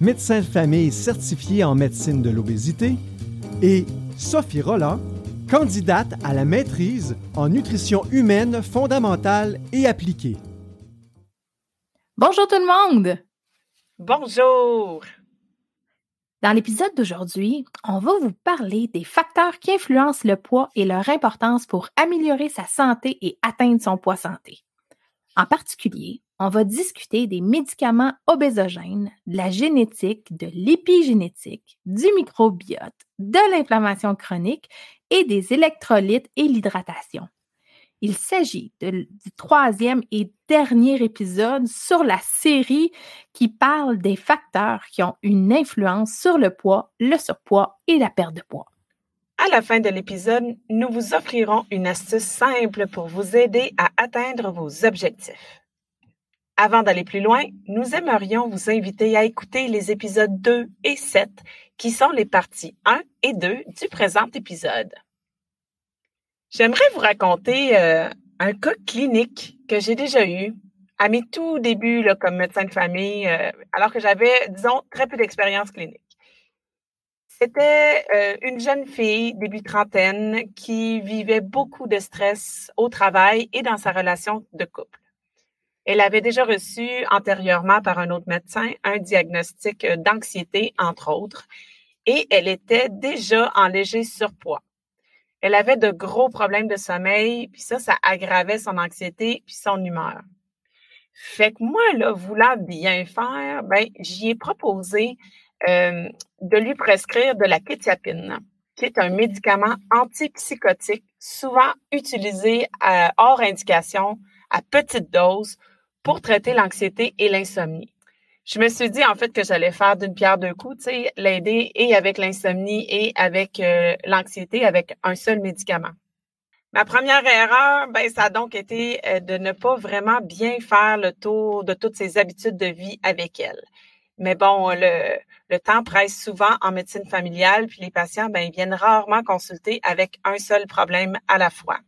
médecin de famille certifié en médecine de l'obésité, et Sophie Roland, candidate à la maîtrise en nutrition humaine fondamentale et appliquée. Bonjour tout le monde! Bonjour! Dans l'épisode d'aujourd'hui, on va vous parler des facteurs qui influencent le poids et leur importance pour améliorer sa santé et atteindre son poids santé. En particulier, on va discuter des médicaments obésogènes, de la génétique, de l'épigénétique, du microbiote, de l'inflammation chronique et des électrolytes et l'hydratation. Il s'agit du troisième et dernier épisode sur la série qui parle des facteurs qui ont une influence sur le poids, le surpoids et la perte de poids. À la fin de l'épisode, nous vous offrirons une astuce simple pour vous aider à atteindre vos objectifs. Avant d'aller plus loin, nous aimerions vous inviter à écouter les épisodes 2 et 7 qui sont les parties 1 et 2 du présent épisode. J'aimerais vous raconter euh, un cas clinique que j'ai déjà eu à mes tout débuts là, comme médecin de famille, euh, alors que j'avais, disons, très peu d'expérience clinique. C'était euh, une jeune fille, début trentaine, qui vivait beaucoup de stress au travail et dans sa relation de couple. Elle avait déjà reçu antérieurement par un autre médecin un diagnostic d'anxiété, entre autres, et elle était déjà en léger surpoids. Elle avait de gros problèmes de sommeil, puis ça, ça aggravait son anxiété puis son humeur. Fait que moi, là, voulant bien faire, ben, j'y ai proposé euh, de lui prescrire de la kétiapine, qui est un médicament antipsychotique souvent utilisé à, hors indication, à petite dose, pour traiter l'anxiété et l'insomnie je me suis dit en fait que j'allais faire d'une pierre deux coups, tu l'aider et avec l'insomnie et avec euh, l'anxiété avec un seul médicament. Ma première erreur, ben ça a donc été euh, de ne pas vraiment bien faire le tour de toutes ses habitudes de vie avec elle. Mais bon, le, le temps presse souvent en médecine familiale, puis les patients, ben, ils viennent rarement consulter avec un seul problème à la fois.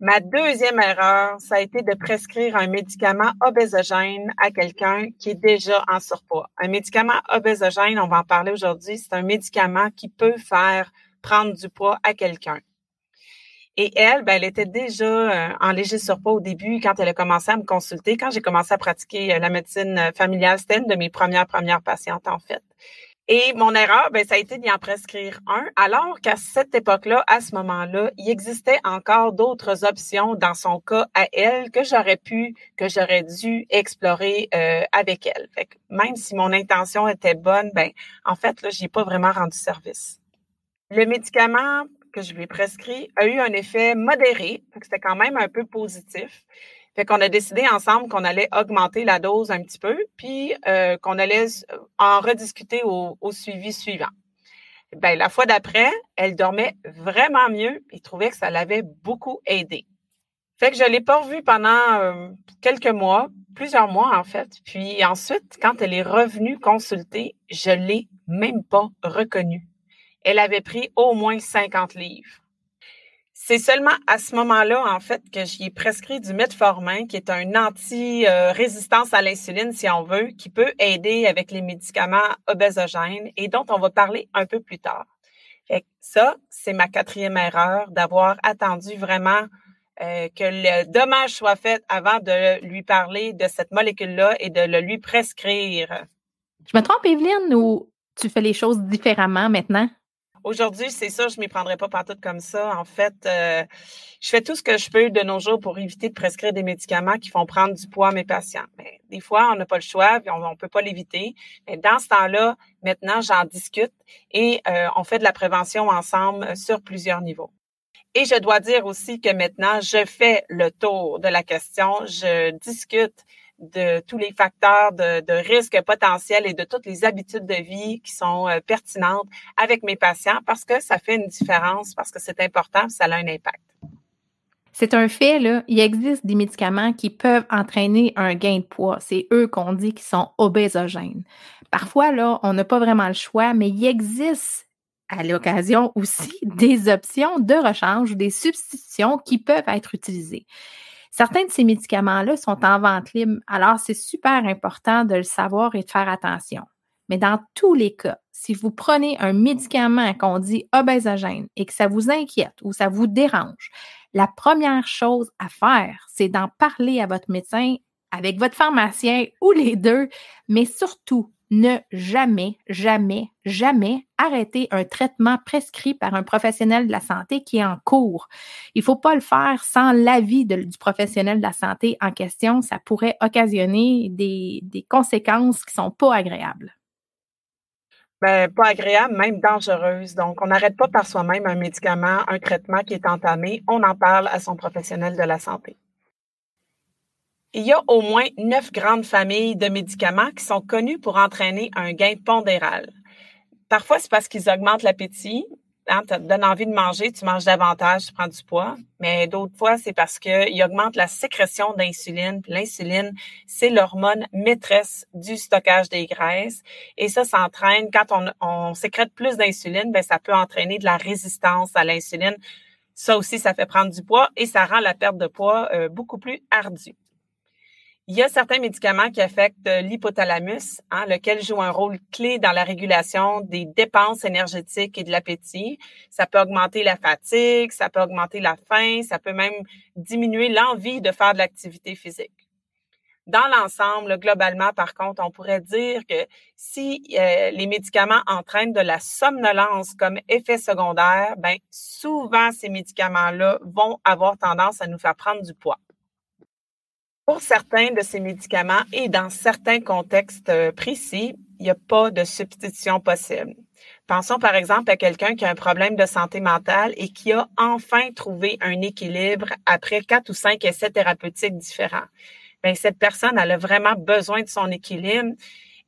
Ma deuxième erreur, ça a été de prescrire un médicament obésogène à quelqu'un qui est déjà en surpoids. Un médicament obésogène, on va en parler aujourd'hui, c'est un médicament qui peut faire prendre du poids à quelqu'un. Et elle, ben, elle était déjà euh, en léger surpoids au début quand elle a commencé à me consulter, quand j'ai commencé à pratiquer euh, la médecine familiale. C'était une de mes premières, premières patientes, en fait. Et mon erreur, ben, ça a été d'y en prescrire un, alors qu'à cette époque-là, à ce moment-là, il existait encore d'autres options dans son cas à elle que j'aurais pu, que j'aurais dû explorer euh, avec elle. Fait que même si mon intention était bonne, ben, en fait, là, j'ai pas vraiment rendu service. Le médicament que je lui ai prescrit a eu un effet modéré, c'était quand même un peu positif. Fait qu'on a décidé ensemble qu'on allait augmenter la dose un petit peu, puis euh, qu'on allait en rediscuter au, suivi suivant. Ben, la fois d'après, elle dormait vraiment mieux et trouvait que ça l'avait beaucoup aidé. Fait que je l'ai pas revue pendant euh, quelques mois, plusieurs mois en fait. Puis ensuite, quand elle est revenue consulter, je l'ai même pas reconnue. Elle avait pris au moins 50 livres. C'est seulement à ce moment-là, en fait, que j'y ai prescrit du metformin, qui est un anti-résistance à l'insuline, si on veut, qui peut aider avec les médicaments obésogènes et dont on va parler un peu plus tard. Fait ça, c'est ma quatrième erreur, d'avoir attendu vraiment euh, que le dommage soit fait avant de lui parler de cette molécule-là et de le lui prescrire. Je me trompe, Evelyne, ou tu fais les choses différemment maintenant? Aujourd'hui, c'est ça, je m'y prendrai pas partout comme ça. En fait, euh, je fais tout ce que je peux de nos jours pour éviter de prescrire des médicaments qui font prendre du poids à mes patients. Mais des fois, on n'a pas le choix, on, ne peut pas l'éviter. Mais dans ce temps-là, maintenant, j'en discute et euh, on fait de la prévention ensemble sur plusieurs niveaux. Et je dois dire aussi que maintenant, je fais le tour de la question, je discute de tous les facteurs de, risque potentiel et de toutes les habitudes de vie qui sont euh, pertinentes avec mes patients parce que ça fait une différence, parce que c'est important, ça a un impact. C'est un fait. Il existe des médicaments qui peuvent entraîner un gain de poids. C'est eux qu'on dit qui sont obésogènes. Parfois, là, on n'a pas vraiment le choix, mais il existe à l'occasion aussi des options de rechange ou des substitutions qui peuvent être utilisées. Certains de ces médicaments-là sont en vente libre, alors c'est super important de le savoir et de faire attention. Mais dans tous les cas, si vous prenez un médicament qu'on dit obésogène et que ça vous inquiète ou ça vous dérange, la première chose à faire, c'est d'en parler à votre médecin, avec votre pharmacien ou les deux, mais surtout, ne jamais, jamais, jamais arrêter un traitement prescrit par un professionnel de la santé qui est en cours. Il ne faut pas le faire sans l'avis du professionnel de la santé en question. Ça pourrait occasionner des, conséquences qui ne sont pas agréables. Ben, pas agréable, même dangereuse. Donc, on n'arrête pas par soi-même un médicament, un traitement qui est entamé. On en parle à son professionnel de la santé. Il y a au moins neuf grandes familles de médicaments qui sont connus pour entraîner un gain pondéral. Parfois, c'est parce qu'ils augmentent l'appétit, hein, te donne envie de manger, tu manges davantage, tu prends du poids. Mais d'autres fois, c'est parce qu'ils augmentent la sécrétion d'insuline. L'insuline, c'est l'hormone maîtresse du stockage des graisses. Et ça, ça entraîne, quand on, on sécrète plus d'insuline, ben, ça peut entraîner de la résistance à l'insuline. Ça aussi, ça fait prendre du poids et ça rend la perte de poids euh, beaucoup plus ardue. Il y a certains médicaments qui affectent l'hypothalamus, hein, lequel joue un rôle clé dans la régulation des dépenses énergétiques et de l'appétit. Ça peut augmenter la fatigue, ça peut augmenter la faim, ça peut même diminuer l'envie de faire de l'activité physique. Dans l'ensemble, globalement, par contre, on pourrait dire que si euh, les médicaments entraînent de la somnolence comme effet secondaire, ben souvent ces médicaments-là vont avoir tendance à nous faire prendre du poids. Pour certains de ces médicaments et dans certains contextes euh, précis, il n'y a pas de substitution possible. Pensons par exemple à quelqu'un qui a un problème de santé mentale et qui a enfin trouvé un équilibre après quatre ou cinq essais thérapeutiques différents. Bien, cette personne, elle a vraiment besoin de son équilibre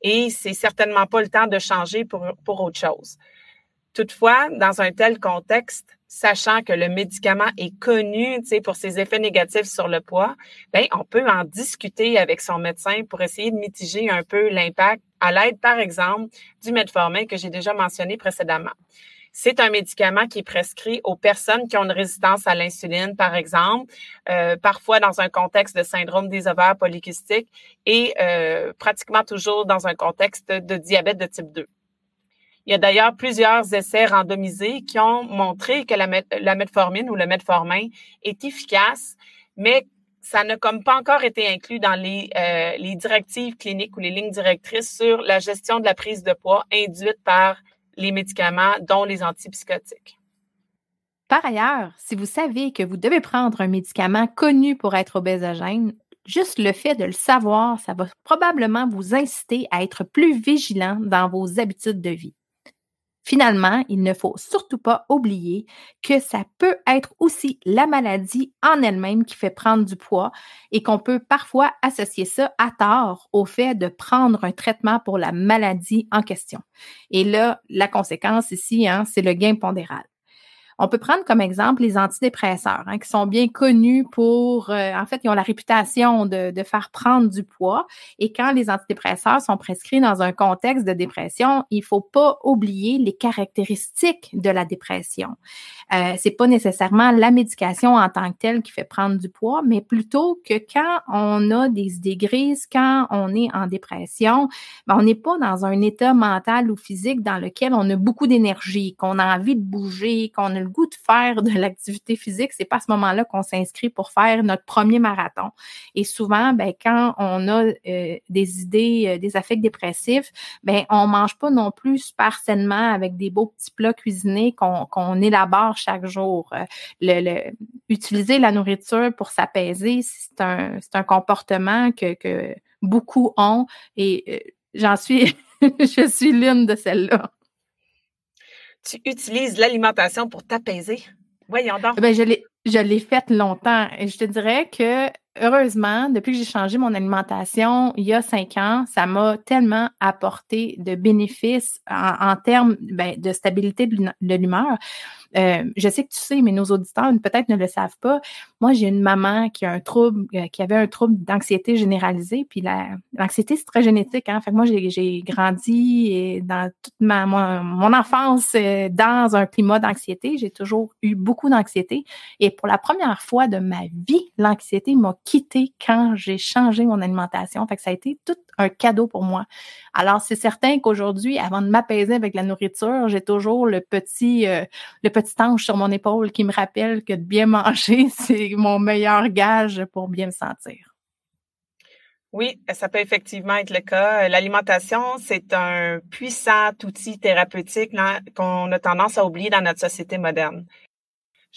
et c'est certainement pas le temps de changer pour, pour autre chose. Toutefois, dans un tel contexte, sachant que le médicament est connu pour ses effets négatifs sur le poids, ben, on peut en discuter avec son médecin pour essayer de mitiger un peu l'impact à l'aide, par exemple, du metformin que j'ai déjà mentionné précédemment. C'est un médicament qui est prescrit aux personnes qui ont une résistance à l'insuline, par exemple, euh, parfois dans un contexte de syndrome des ovaires polykystiques et euh, pratiquement toujours dans un contexte de diabète de type 2. Il y a d'ailleurs plusieurs essais randomisés qui ont montré que la, metformine ou le metformin est efficace, mais ça n'a comme pas encore été inclus dans les, euh, les directives cliniques ou les lignes directrices sur la gestion de la prise de poids induite par les médicaments, dont les antipsychotiques. Par ailleurs, si vous savez que vous devez prendre un médicament connu pour être obésogène, juste le fait de le savoir, ça va probablement vous inciter à être plus vigilant dans vos habitudes de vie. Finalement, il ne faut surtout pas oublier que ça peut être aussi la maladie en elle-même qui fait prendre du poids et qu'on peut parfois associer ça à tort au fait de prendre un traitement pour la maladie en question. Et là, la conséquence ici, hein, c'est le gain pondéral. On peut prendre comme exemple les antidépresseurs, hein, qui sont bien connus pour, euh, en fait, ils ont la réputation de, faire prendre du poids. Et quand les antidépresseurs sont prescrits dans un contexte de dépression, il faut pas oublier les caractéristiques de la dépression. Euh, c'est pas nécessairement la médication en tant que telle qui fait prendre du poids, mais plutôt que quand on a des idées grises, quand on est en dépression, ben, on n'est pas dans un état mental ou physique dans lequel on a beaucoup d'énergie, qu'on a envie de bouger, qu'on a goût de faire de l'activité physique, c'est pas à ce moment-là qu'on s'inscrit pour faire notre premier marathon. Et souvent, ben, quand on a euh, des idées, euh, des affects dépressifs, ben, on mange pas non plus super sainement avec des beaux petits plats cuisinés qu'on élabore chaque jour. Euh, le, utiliser la nourriture pour s'apaiser, c'est un, un comportement que, que beaucoup ont et j'en suis, je suis l'une de celles-là tu utilises l'alimentation pour t'apaiser? Voyons donc. Ben, je l'ai, faite longtemps. Et je te dirais que heureusement, depuis que j'ai changé mon alimentation il y a cinq ans, ça m'a tellement apporté de bénéfices en, termes ben, de stabilité de l'humeur. Euh, je sais que tu sais, mais nos auditeurs peut-être ne le savent pas. Moi, j'ai une maman qui a un trouble, euh, qui avait un trouble d'anxiété généralisée. Puis l'anxiété, c'est très génétique. Hein? Fait que moi, j'ai grandi dans toute ma mon, enfance euh, dans un climat d'anxiété. J'ai toujours eu beaucoup d'anxiété. Et pour la première fois de ma vie, l'anxiété m'a quitté quand j'ai changé mon alimentation. Fait ça a été tout un cadeau pour moi. Alors, c'est certain qu'aujourd'hui, avant de m'apaiser avec la nourriture, j'ai toujours le petit, euh, le petit ange sur mon épaule qui me rappelle que de bien manger, c'est mon meilleur gage pour bien me sentir. Oui, ça peut effectivement être le cas. L'alimentation, c'est un puissant outil thérapeutique qu'on a tendance à oublier dans notre société moderne.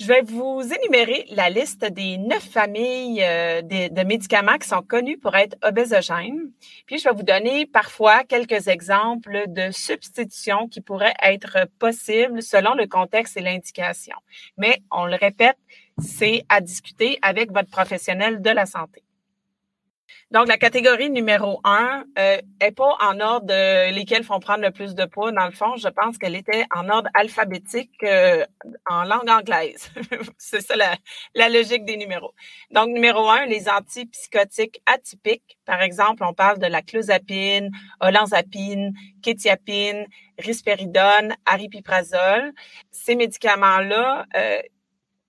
Je vais vous énumérer la liste des neuf familles euh, de, médicaments qui sont connus pour être obésogènes. Puis, je vais vous donner parfois quelques exemples de substitutions qui pourraient être possibles selon le contexte et l'indication. Mais, on le répète, c'est à discuter avec votre professionnel de la santé. Donc, la catégorie numéro un euh, est pas en ordre de lesquels font prendre le plus de poids. Dans le fond, je pense qu'elle était en ordre alphabétique euh, en langue anglaise. C'est ça la, la, logique des numéros. Donc, numéro un, les antipsychotiques atypiques. Par exemple, on parle de la clozapine, olanzapine, kétiapine, risperidone, aripiprazole. Ces médicaments-là, euh,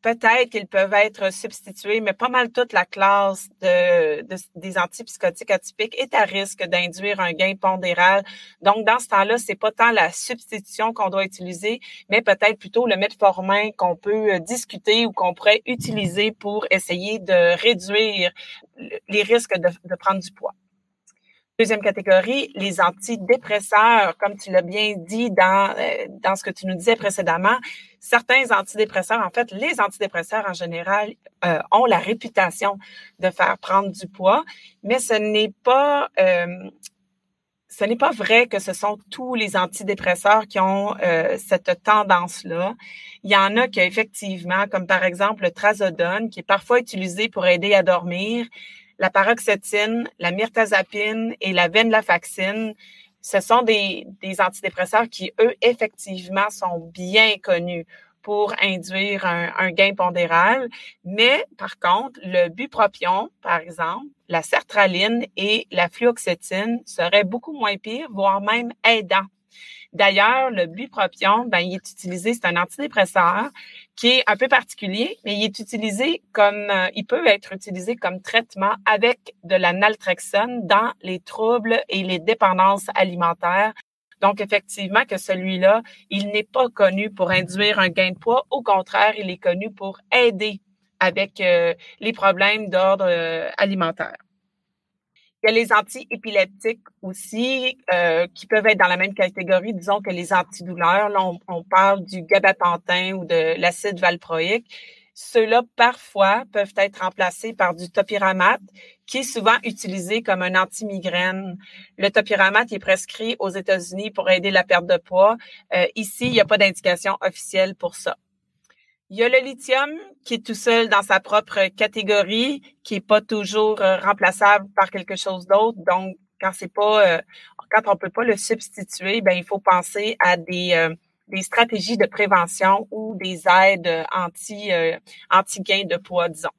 peut-être qu'ils peuvent être substitués, mais pas mal toute la classe de, des antipsychotiques atypiques est à risque d'induire un gain pondéral. Donc, dans ce temps-là, c'est pas tant la substitution qu'on doit utiliser, mais peut-être plutôt le metformin qu'on peut euh, discuter ou qu'on pourrait utiliser pour essayer de réduire les risques de, de prendre du poids. Deuxième catégorie, les antidépresseurs, comme tu l'as bien dit dans, euh, dans ce que tu nous disais précédemment, certains antidépresseurs, en fait, les antidépresseurs en général euh, ont la réputation de faire prendre du poids, mais ce n'est pas euh, ce n'est pas vrai que ce sont tous les antidépresseurs qui ont cette tendance-là. Il y en a qui effectivement, comme par exemple le trazodone, qui est parfois utilisé pour aider à dormir, la paroxétine, la myrtazapine et la venlafaxine, ce sont des, antidépresseurs qui, eux, effectivement, sont bien connus pour induire un, gain pondéral. Mais par contre, le bupropion, par exemple, la sertraline et la fluoxétine seraient beaucoup moins pires, voire même aidants D'ailleurs, le bupropion, ben, il est utilisé, c'est un antidépresseur qui est un peu particulier, mais il est utilisé comme, euh, il peut être utilisé comme traitement avec de la naltrexone dans les troubles et les dépendances alimentaires. Donc, effectivement, que celui-là, il n'est pas connu pour induire un gain de poids. Au contraire, il est connu pour aider avec euh, les problèmes d'ordre euh, alimentaire. Il y a les antiépileptiques aussi euh, qui peuvent être dans la même catégorie, disons que les antidouleurs. Là, on, parle du gabapentin ou de l'acide valproïque. Ceux-là, parfois, peuvent être remplacés par du topiramate, qui est souvent utilisé comme un anti-migraine. Le topiramate est prescrit aux États-Unis pour aider la perte de poids. Euh, ici, il n'y a pas d'indication officielle pour ça. Il y a le lithium qui est tout seul dans sa propre catégorie, qui est pas toujours euh, remplaçable par quelque chose d'autre. Donc, quand c'est pas, euh, quand on peut pas le substituer, ben il faut penser à des euh, des stratégies de prévention ou des aides anti anti gain de poids, disons.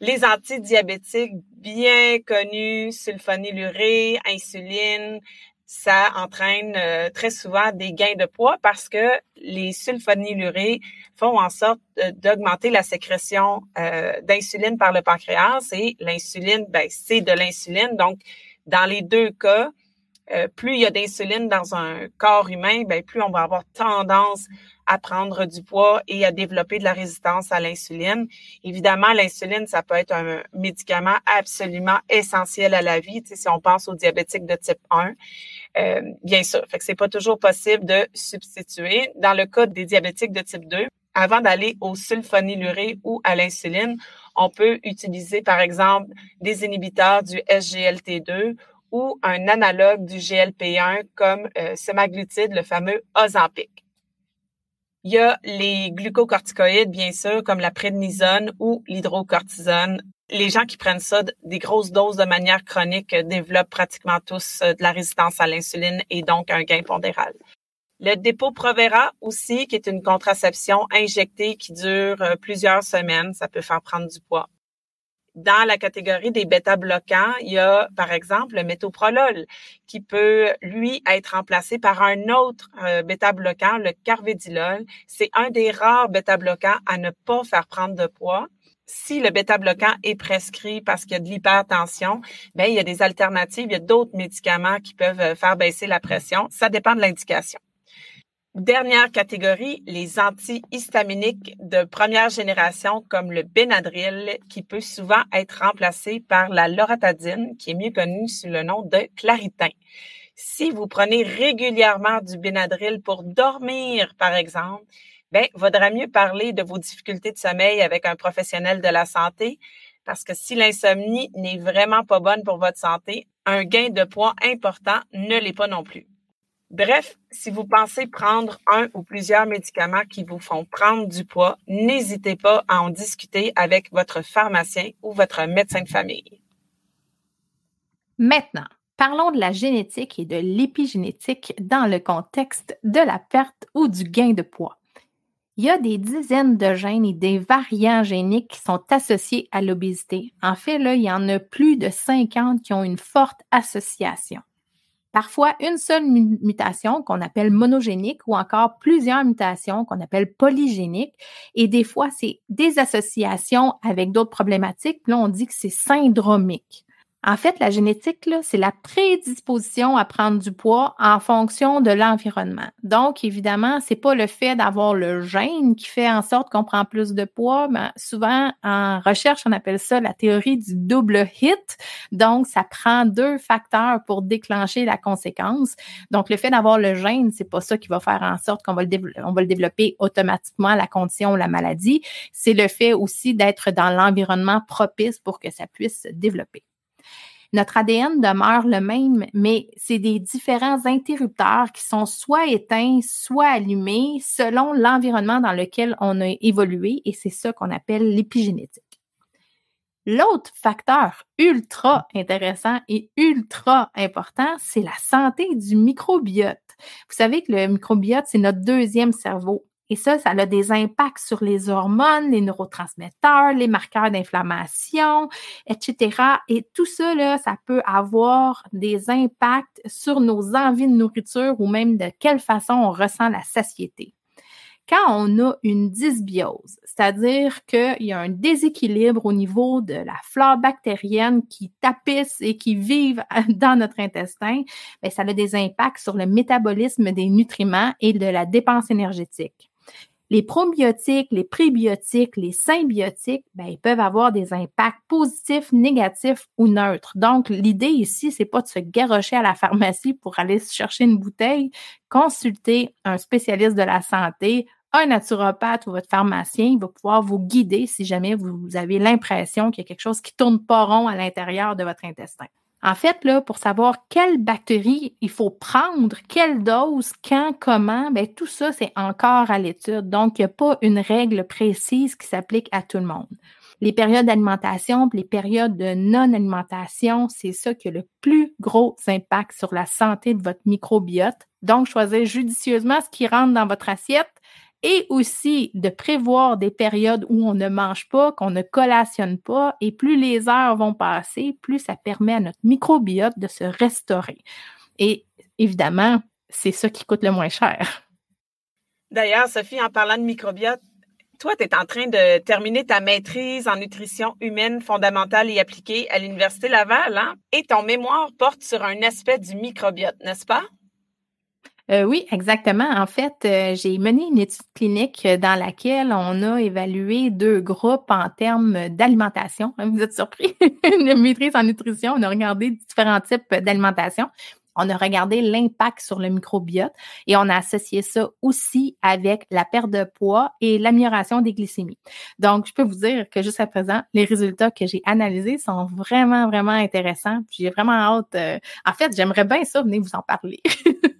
Les antidiabétiques bien connus, sulfonylurée, insuline, ça entraîne euh, très souvent des gains de poids parce que les sulfonylurées font en sorte d'augmenter la sécrétion euh, d'insuline par le pancréas et l'insuline, ben, c'est de l'insuline. Donc, dans les deux cas, euh, plus il y a d'insuline dans un corps humain, ben, plus on va avoir tendance à prendre du poids et à développer de la résistance à l'insuline. Évidemment, l'insuline, ça peut être un médicament absolument essentiel à la vie, si on pense aux diabétiques de type 1. Euh, bien sûr, fait que c'est pas toujours possible de substituer. Dans le cas des diabétiques de type 2, avant d'aller au sulfonylurée ou à l'insuline, on peut utiliser par exemple des inhibiteurs du SGLT2 ou un analogue du GLP1 comme euh, semaglutide, le fameux Ozempic. Il y a les glucocorticoïdes, bien sûr, comme la prédnisone ou l'hydrocortisone. Les gens qui prennent ça, des grosses doses de manière chronique, euh, développent pratiquement tous euh, de la résistance à l'insuline et donc un gain pondéral. Le dépôt Provera aussi, qui est une contraception injectée qui dure euh, plusieurs semaines, ça peut faire prendre du poids. Dans la catégorie des bêta-bloquants, il y a, par exemple, le métoprolol, qui peut, lui, être remplacé par un autre euh, bêta-bloquant, le carvedilol. C'est un des rares bêta-bloquants à ne pas faire prendre de poids. Si le bêta-bloquant est prescrit parce qu'il y a de l'hypertension, ben il y a des alternatives, il y a d'autres médicaments qui peuvent euh, faire baisser la pression. Ça dépend de l'indication. Dernière catégorie, les antihistaminiques de première génération comme le Benadryl qui peut souvent être remplacé par la loratadine qui est mieux connue sous le nom de Claritin. Si vous prenez régulièrement du Benadryl pour dormir par exemple, ben vaudra mieux parler de vos difficultés de sommeil avec un professionnel de la santé parce que si l'insomnie n'est vraiment pas bonne pour votre santé, un gain de poids important ne l'est pas non plus. Bref, si vous pensez prendre un ou plusieurs médicaments qui vous font prendre du poids, n'hésitez pas à en discuter avec votre pharmacien ou votre médecin de famille. Maintenant, parlons de la génétique et de l'épigénétique dans le contexte de la perte ou du gain de poids. Il y a des dizaines de gènes et des variants géniques qui sont associés à l'obésité. En fait, il y en a plus de 50 qui ont une forte association. Parfois, une seule mutation qu'on appelle monogénique ou encore plusieurs mutations qu'on appelle polygéniques. Et des fois, c'est des associations avec d'autres problématiques. là, on dit que c'est syndromique. En fait, la génétique, c'est la prédisposition à prendre du poids en fonction de l'environnement. Donc, évidemment, c'est pas le fait d'avoir le gène qui fait en sorte qu'on prend plus de poids, mais souvent en recherche, on appelle ça la théorie du double hit. Donc, ça prend deux facteurs pour déclencher la conséquence. Donc, le fait d'avoir le gène, c'est pas ça qui va faire en sorte qu'on va va le développer automatiquement, la condition ou la maladie. C'est le fait aussi d'être dans l'environnement propice pour que ça puisse se développer. Notre ADN demeure le même, mais c'est des différents interrupteurs qui sont soit éteints, soit allumés selon l'environnement dans lequel on a évolué et c'est ça qu'on appelle l'épigénétique. L'autre facteur ultra intéressant et ultra important, c'est la santé du microbiote. Vous savez que le microbiote, c'est notre deuxième cerveau. Et ça, ça a des impacts sur les hormones, les neurotransmetteurs, les marqueurs d'inflammation, etc. Et tout ça, là, ça peut avoir des impacts sur nos envies de nourriture ou même de quelle façon on ressent la satiété. Quand on a une dysbiose, c'est-à-dire qu'il y a un déséquilibre au niveau de la flore bactérienne qui tapisse et qui vive dans notre intestin, bien, ça a des impacts sur le métabolisme des nutriments et de la dépense énergétique. Les probiotiques, les prébiotiques, les symbiotiques, ben, ils peuvent avoir des impacts positifs, négatifs ou neutres. Donc, l'idée ici, c'est pas de se garrocher à la pharmacie pour aller chercher une bouteille. Consulter un spécialiste de la santé, un naturopathe ou votre pharmacien, il va pouvoir vous guider si jamais vous avez l'impression qu'il y a quelque chose qui tourne pas rond à l'intérieur de votre intestin. En fait, là, pour savoir quelle bactérie il faut prendre, quelle dose, quand, comment, ben, tout ça, c'est encore à l'étude. Donc, il n'y a pas une règle précise qui s'applique à tout le monde. Les périodes d'alimentation, les périodes de non-alimentation, c'est ça qui a le plus gros impact sur la santé de votre microbiote. Donc, choisir judicieusement ce qui rentre dans votre assiette et aussi de prévoir des périodes où on ne mange pas, qu'on ne collationne pas, et plus les heures vont passer, plus ça permet à notre microbiote de se restaurer. Et évidemment, c'est ça qui coûte le moins cher. D'ailleurs, Sophie, en parlant de microbiote, toi, tu es en train de terminer ta maîtrise en nutrition humaine fondamentale et appliquée à l'Université Laval, hein? et ton mémoire porte sur un aspect du microbiote, n'est-ce pas? Euh, oui, exactement. En fait, euh, j'ai mené une étude clinique dans laquelle on a évalué deux groupes en termes d'alimentation. Vous êtes surpris? une maîtrise en nutrition. On a regardé différents types d'alimentation. On a regardé l'impact sur le microbiote et on a associé ça aussi avec la perte de poids et l'amélioration des glycémies. Donc, je peux vous dire que jusqu'à présent, les résultats que j'ai analysés sont vraiment, vraiment intéressants. J'ai vraiment hâte. Euh, en fait, j'aimerais bien ça, venir vous en parler.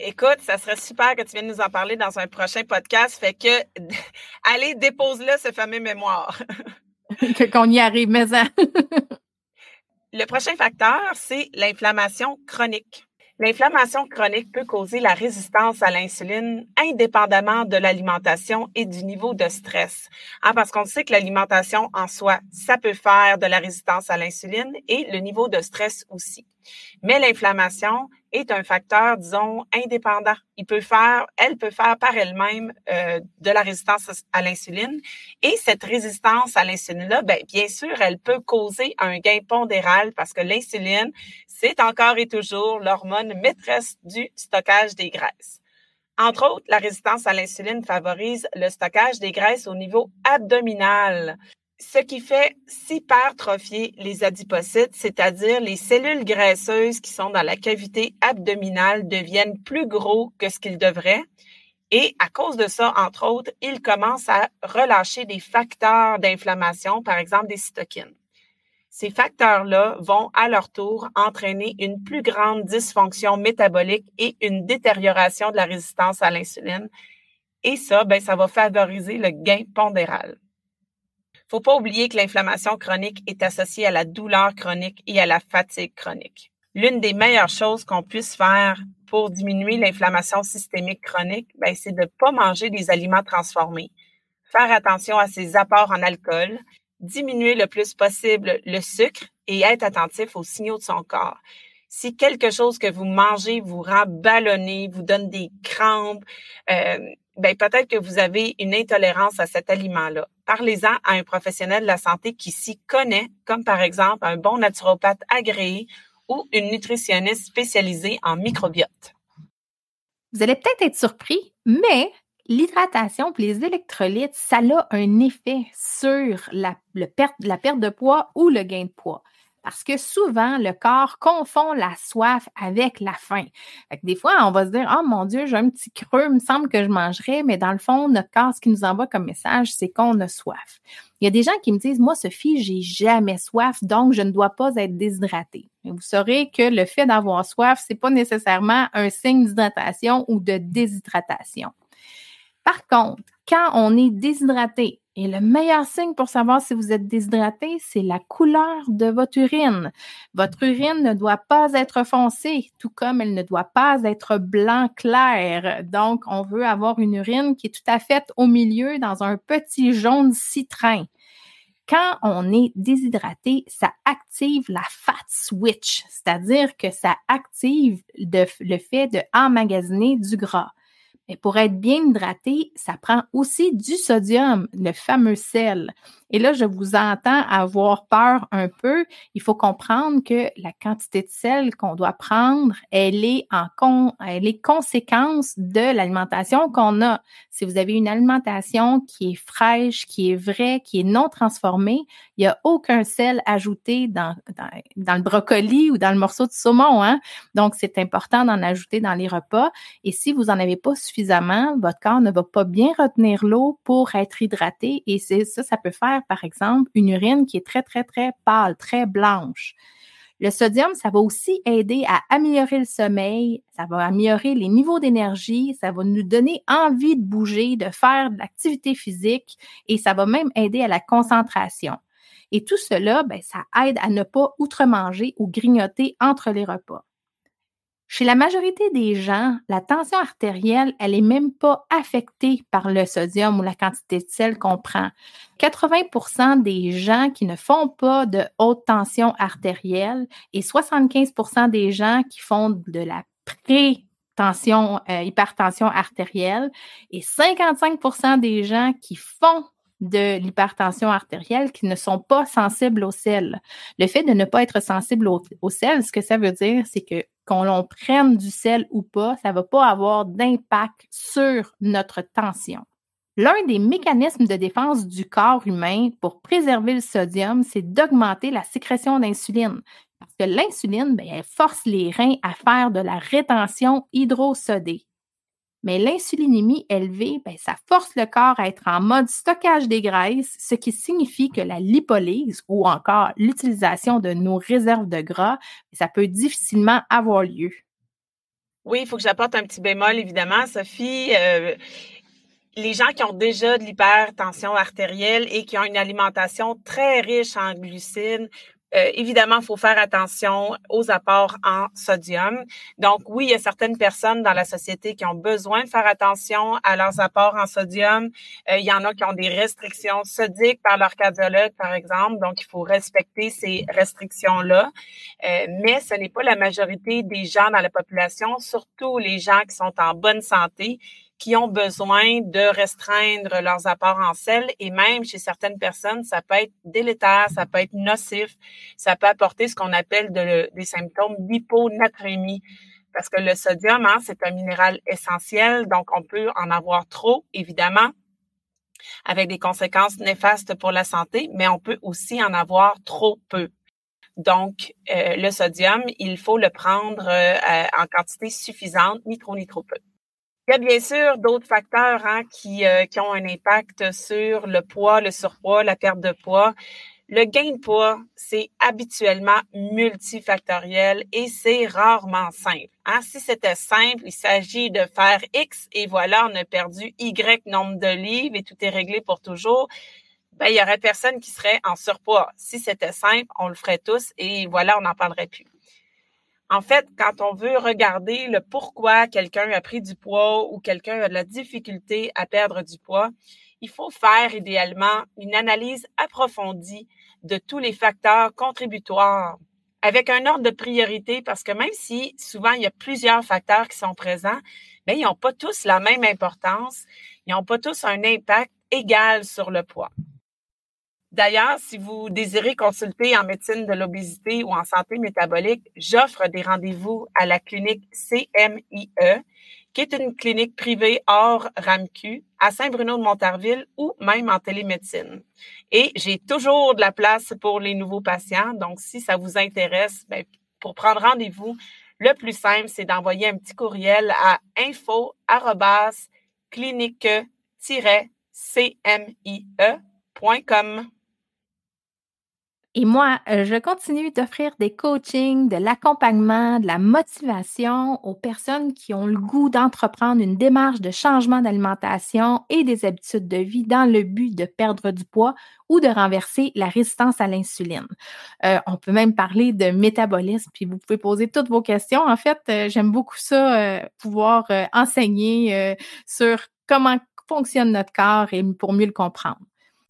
écoute, ça serait super que tu viennes nous en parler dans un prochain podcast. Fait que, allez, dépose-le, ce fameux mémoire. Qu'on y arrive, mais ça. Le prochain facteur, c'est l'inflammation chronique. L'inflammation chronique peut causer la résistance à l'insuline indépendamment de l'alimentation et du niveau de stress. Ah, parce qu'on sait que l'alimentation en soi, ça peut faire de la résistance à l'insuline et le niveau de stress aussi. Mais l'inflammation est un facteur, disons, indépendant. Il peut faire, elle peut faire par elle-même euh, de la résistance à l'insuline. Et cette résistance à l'insuline-là, ben, bien sûr, elle peut causer un gain pondéral parce que l'insuline, c'est encore et toujours l'hormone maîtresse du stockage des graisses. Entre autres, la résistance à l'insuline favorise le stockage des graisses au niveau abdominal ce qui fait s'hypertrophier les adipocytes, c'est-à-dire les cellules graisseuses qui sont dans la cavité abdominale deviennent plus gros que ce qu'ils devraient. Et à cause de ça, entre autres, ils commencent à relâcher des facteurs d'inflammation, par exemple des cytokines. Ces facteurs-là vont à leur tour entraîner une plus grande dysfonction métabolique et une détérioration de la résistance à l'insuline. Et ça, ben, ça va favoriser le gain pondéral faut pas oublier que l'inflammation chronique est associée à la douleur chronique et à la fatigue chronique. L'une des meilleures choses qu'on puisse faire pour diminuer l'inflammation systémique chronique, ben, c'est de ne pas manger des aliments transformés, faire attention à ses apports en alcool, diminuer le plus possible le sucre et être attentif aux signaux de son corps. Si quelque chose que vous mangez vous rend ballonné, vous donne des crampes, euh, ben peut-être que vous avez une intolérance à cet aliment-là. Parlez-en à un professionnel de la santé qui s'y connaît, comme par exemple un bon naturopathe agréé ou une nutritionniste spécialisée en microbiote. Vous allez peut-être être surpris, mais l'hydratation et les électrolytes, ça a un effet sur la, perte, la perte de poids ou le gain de poids. Parce que souvent, le corps confond la soif avec la faim. des fois, on va se dire, oh mon Dieu, j'ai un petit creux, il me semble que je mangerai, mais dans le fond, notre corps, ce qui nous envoie comme message, c'est qu'on a soif. Il y a des gens qui me disent, moi, Sophie, j'ai jamais soif, donc je ne dois pas être déshydratée. vous saurez que le fait d'avoir soif, c'est pas nécessairement un signe d'hydratation ou de déshydratation. Par contre, quand on est déshydraté, et le meilleur signe pour savoir si vous êtes déshydraté, c'est la couleur de votre urine. Votre urine ne doit pas être foncée, tout comme elle ne doit pas être blanc clair. Donc, on veut avoir une urine qui est tout à fait au milieu dans un petit jaune citrin. Quand on est déshydraté, ça active la fat switch, c'est-à-dire que ça active le fait de du gras. Mais pour être bien hydraté, ça prend aussi du sodium, le fameux sel. Et là, je vous entends avoir peur un peu. Il faut comprendre que la quantité de sel qu'on doit prendre, elle est en con, elle est conséquence de l'alimentation qu'on a. Si vous avez une alimentation qui est fraîche, qui est vraie, qui est non transformée, il n'y a aucun sel ajouté dans, dans, le brocoli ou dans le morceau de saumon. Hein? Donc, c'est important d'en ajouter dans les repas. Et si vous n'en avez pas suffisamment, votre corps ne va pas bien retenir l'eau pour être hydraté. Et ça, ça peut faire par exemple, une urine qui est très, très, très pâle, très blanche. Le sodium, ça va aussi aider à améliorer le sommeil, ça va améliorer les niveaux d'énergie, ça va nous donner envie de bouger, de faire de l'activité physique et ça va même aider à la concentration. Et tout cela, ben, ça aide à ne pas outre-manger ou grignoter entre les repas. Chez la majorité des gens, la tension artérielle, elle n'est même pas affectée par le sodium ou la quantité de sel qu'on prend. 80% des gens qui ne font pas de haute tension artérielle et 75% des gens qui font de la pré-tension, euh, hypertension artérielle et 55% des gens qui font de l'hypertension artérielle qui ne sont pas sensibles au sel. Le fait de ne pas être sensible au, au sel, ce que ça veut dire, c'est que qu'on l'on prenne du sel ou pas, ça ne va pas avoir d'impact sur notre tension. L'un des mécanismes de défense du corps humain pour préserver le sodium, c'est d'augmenter la sécrétion d'insuline. Parce que l'insuline, ben, elle force les reins à faire de la rétention hydrosodée. Mais l'insulinémie élevée, ben, ça force le corps à être en mode stockage des graisses, ce qui signifie que la lipolyse ou encore l'utilisation de nos réserves de gras, ça peut difficilement avoir lieu. Oui, il faut que j'apporte un petit bémol, évidemment, Sophie. Euh, les gens qui ont déjà de l'hypertension artérielle et qui ont une alimentation très riche en glucides euh, évidemment, il faut faire attention aux apports en sodium. Donc, oui, il y a certaines personnes dans la société qui ont besoin de faire attention à leurs apports en sodium. Euh, il y en a qui ont des restrictions sodiques par leur cardiologue, par exemple. Donc, il faut respecter ces restrictions-là. Euh, mais ce n'est pas la majorité des gens dans la population, surtout les gens qui sont en bonne santé qui ont besoin de restreindre leurs apports en sel et même chez certaines personnes, ça peut être délétère, ça peut être nocif, ça peut apporter ce qu'on appelle des symptômes d'hyponatrémie. Parce que le sodium, hein, c'est un minéral essentiel, donc on peut en avoir trop, évidemment, avec des conséquences néfastes pour la santé, mais on peut aussi en avoir trop peu. Donc, euh, le sodium, il faut le prendre euh, en quantité suffisante, ni trop ni trop peu. Il y a bien sûr d'autres facteurs hein, qui, euh, qui ont un impact sur le poids, le surpoids, la perte de poids. Le gain de poids, c'est habituellement multifactoriel et c'est rarement simple. Hein. Si c'était simple, il s'agit de faire X et voilà, on a perdu Y nombre de livres et tout est réglé pour toujours. Ben, il y aurait personne qui serait en surpoids. Si c'était simple, on le ferait tous et voilà, on n'en parlerait plus. En fait, quand on veut regarder le pourquoi quelqu'un a pris du poids ou quelqu'un a de la difficulté à perdre du poids, il faut faire idéalement une analyse approfondie de tous les facteurs contributoires avec un ordre de priorité parce que même si souvent il y a plusieurs facteurs qui sont présents, mais ils n'ont pas tous la même importance, ils n'ont pas tous un impact égal sur le poids. D'ailleurs, si vous désirez consulter en médecine de l'obésité ou en santé métabolique, j'offre des rendez-vous à la clinique CMIE, qui est une clinique privée hors RAMQ à Saint-Bruno-de-Montarville ou même en télémédecine. Et j'ai toujours de la place pour les nouveaux patients. Donc, si ça vous intéresse, ben, pour prendre rendez-vous, le plus simple, c'est d'envoyer un petit courriel à info clinique-cmie.com. Et moi, euh, je continue d'offrir des coachings, de l'accompagnement, de la motivation aux personnes qui ont le goût d'entreprendre une démarche de changement d'alimentation et des habitudes de vie dans le but de perdre du poids ou de renverser la résistance à l'insuline. Euh, on peut même parler de métabolisme, puis vous pouvez poser toutes vos questions. En fait, euh, j'aime beaucoup ça, pouvoir enseigner sur comment fonctionne notre corps et pour mieux le comprendre.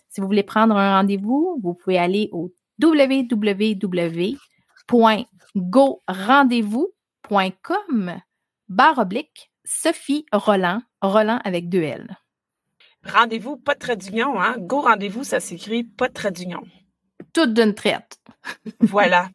Si vous voulez prendre un rendez-vous, vous pouvez aller au www.gorendezvous.com barre oblique Sophie Roland, Roland avec deux L. Rendez-vous, pas de trait d'union, hein? Go rendez-vous, ça s'écrit pas de trait d'union. Toute d'une traite. voilà.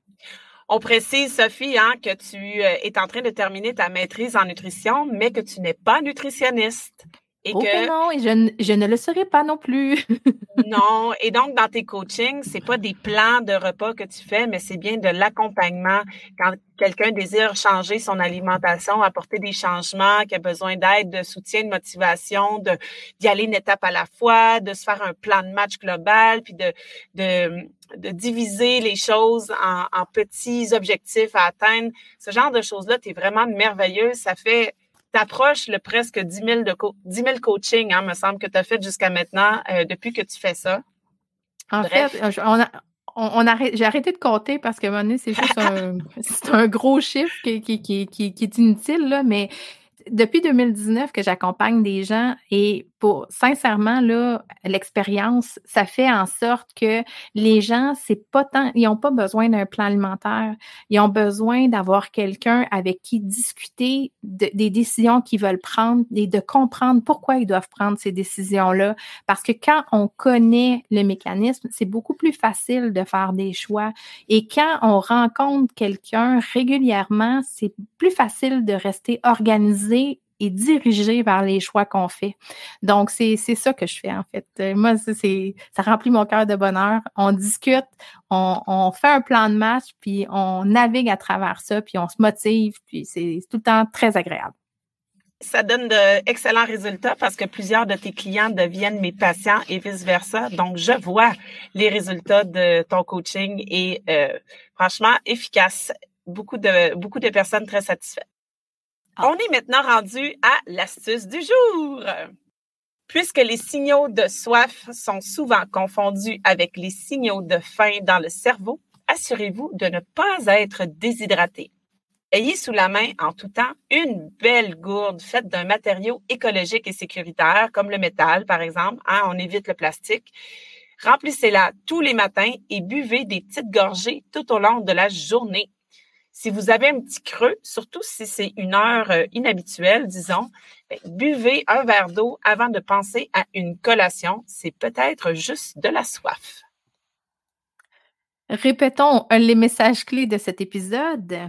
On précise, Sophie, hein, que tu euh, es en train de terminer ta maîtrise en nutrition, mais que tu n'es pas nutritionniste. Et oh que, non, et je, ne le serai pas non plus. non, et donc dans tes coachings, c'est pas des plans de repas que tu fais, mais c'est bien de l'accompagnement quand quelqu'un désire changer son alimentation, apporter des changements, qui a besoin d'aide, de soutien, de motivation, de d'y aller une étape à la fois, de se faire un plan de match global, puis de de, de diviser les choses en, en petits objectifs à atteindre. Ce genre de choses-là, tu es vraiment merveilleux. Ça fait t'approches le presque 10 000, de co 10 000 coaching, hein, me semble que tu as fait jusqu'à maintenant euh, depuis que tu fais ça. En fait, on a, on, j'ai arrêté de compter parce que un c'est juste un, un gros chiffre qui, qui, qui, qui, est inutile, là, mais depuis 2019 que j'accompagne des gens et sincèrement l'expérience ça fait en sorte que les gens c'est pas tant ils ont pas besoin d'un plan alimentaire. Ils ont besoin d'avoir quelqu'un avec qui discuter des décisions qu'ils veulent prendre et de comprendre pourquoi ils doivent prendre ces décisions là parce que quand on connaît le mécanisme c'est beaucoup plus facile de faire des choix. Et quand on rencontre quelqu'un régulièrement c'est plus facile de rester organisé et dirigé vers les choix qu'on fait. Donc, c'est ça que je fais, en fait. Euh, moi, c'est ça remplit mon cœur de bonheur. On discute, on, on, fait un plan de match, puis on navigue à travers ça, puis on se motive, puis c'est tout le temps très agréable. Ça donne d'excellents résultats parce que plusieurs de tes clients deviennent mes patients et vice-versa. Donc, je vois les résultats de ton coaching et euh, franchement, efficace. Beaucoup de, beaucoup de personnes très satisfaites. On est maintenant rendu à l'astuce du jour. Puisque les signaux de soif sont souvent confondus avec les signaux de faim dans le cerveau, assurez-vous de ne pas être déshydraté. Ayez sous la main en tout temps une belle gourde faite d'un matériau écologique et sécuritaire, comme le métal, par exemple. Hein, on évite le plastique. Remplissez-la tous les matins et buvez des petites gorgées tout au long de la journée. Si vous avez un petit creux, surtout si c'est une heure euh, inhabituelle, disons, ben, buvez un verre d'eau avant de penser à une collation. C'est peut-être juste de la soif. Répétons les messages clés de cet épisode.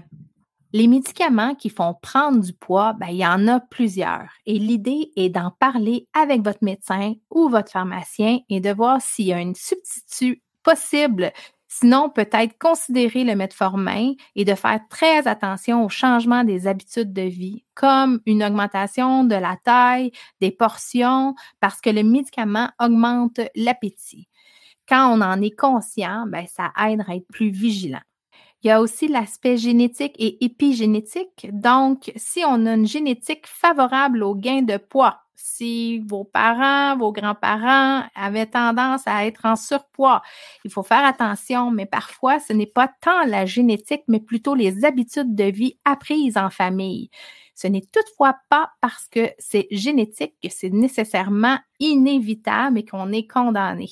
Les médicaments qui font prendre du poids, ben, il y en a plusieurs. Et l'idée est d'en parler avec votre médecin ou votre pharmacien et de voir s'il y a un substitut possible. Sinon, peut-être considérer le metformin et de faire très attention au changement des habitudes de vie, comme une augmentation de la taille, des portions, parce que le médicament augmente l'appétit. Quand on en est conscient, ben, ça aide à être plus vigilant. Il y a aussi l'aspect génétique et épigénétique. Donc, si on a une génétique favorable au gain de poids, si vos parents, vos grands-parents avaient tendance à être en surpoids, il faut faire attention, mais parfois, ce n'est pas tant la génétique, mais plutôt les habitudes de vie apprises en famille. Ce n'est toutefois pas parce que c'est génétique que c'est nécessairement inévitable et qu'on est condamné.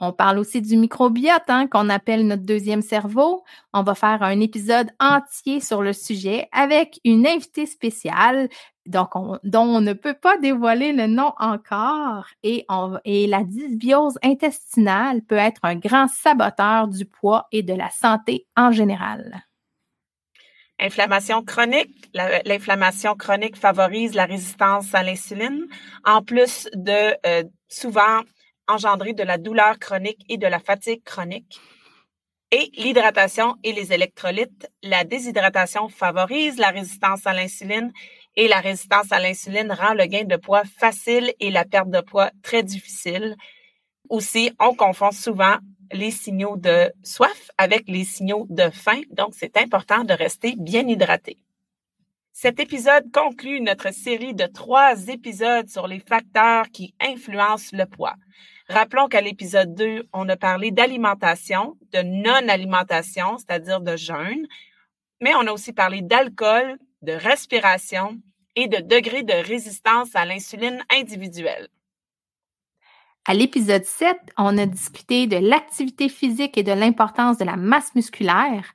On parle aussi du microbiote, hein, qu'on appelle notre deuxième cerveau. On va faire un épisode entier sur le sujet avec une invitée spéciale dont on ne peut pas dévoiler le nom encore. Et, et la dysbiose intestinale peut être un grand saboteur du poids et de la santé en général. Inflammation chronique. L'inflammation chronique favorise la résistance à l'insuline, en plus de euh, souvent engendrer de la douleur chronique et de la fatigue chronique. Et l'hydratation et les électrolytes. La déshydratation favorise la résistance à l'insuline et la résistance à l'insuline rend le gain de poids facile et la perte de poids très difficile. Aussi, on confond souvent les signaux de soif avec les signaux de faim, donc c'est important de rester bien hydraté. Cet épisode conclut notre série de trois épisodes sur les facteurs qui influencent le poids. Rappelons qu'à l'épisode 2, on a parlé d'alimentation, de non-alimentation, c'est-à-dire de jeûne, mais on a aussi parlé d'alcool, de respiration et de degré de résistance à l'insuline individuelle. À l'épisode 7, on a discuté de l'activité physique et de l'importance de la masse musculaire.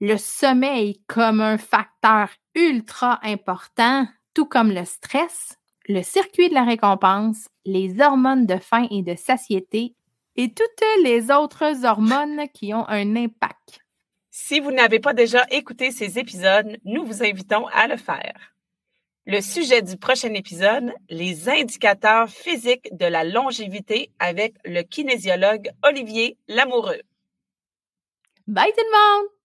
Le sommeil comme un facteur ultra important, tout comme le stress, le circuit de la récompense, les hormones de faim et de satiété et toutes les autres hormones qui ont un impact. Si vous n'avez pas déjà écouté ces épisodes, nous vous invitons à le faire. Le sujet du prochain épisode, les indicateurs physiques de la longévité avec le kinésiologue Olivier Lamoureux. Bye tout le monde!